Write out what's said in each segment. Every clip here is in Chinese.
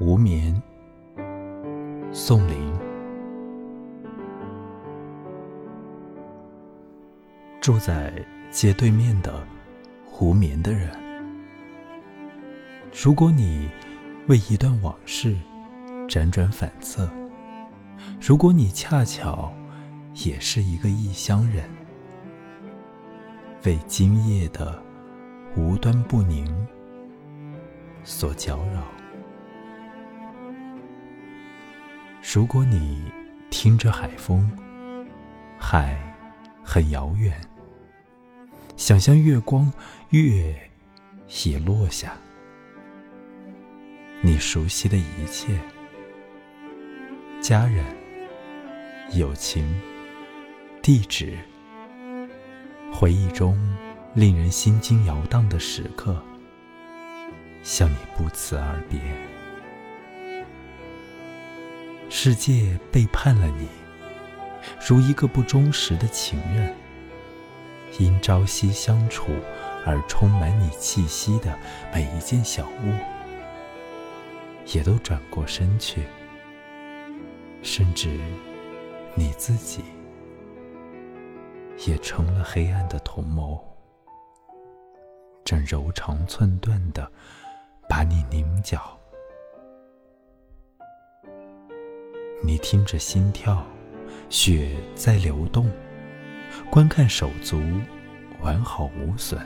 无眠，宋林。住在街对面的无眠的人，如果你为一段往事辗转反侧，如果你恰巧也是一个异乡人，为今夜的无端不宁所搅扰。如果你听着海风，海很遥远，想象月光，月也落下，你熟悉的一切，家人、友情、地址，回忆中令人心惊摇荡的时刻，向你不辞而别。世界背叛了你，如一个不忠实的情人。因朝夕相处而充满你气息的每一件小物，也都转过身去。甚至你自己，也成了黑暗的同谋，正柔肠寸断的把你凝角。你听着心跳，血在流动，观看手足完好无损。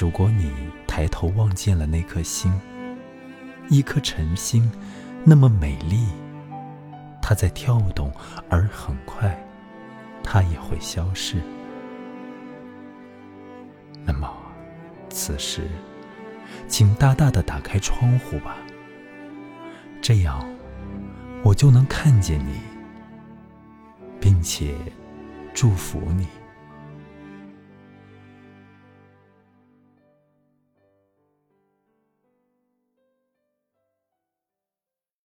如果你抬头望见了那颗星，一颗晨星，那么美丽，它在跳动，而很快，它也会消逝。那么，此时，请大大的打开窗户吧，这样。我就能看见你，并且祝福你。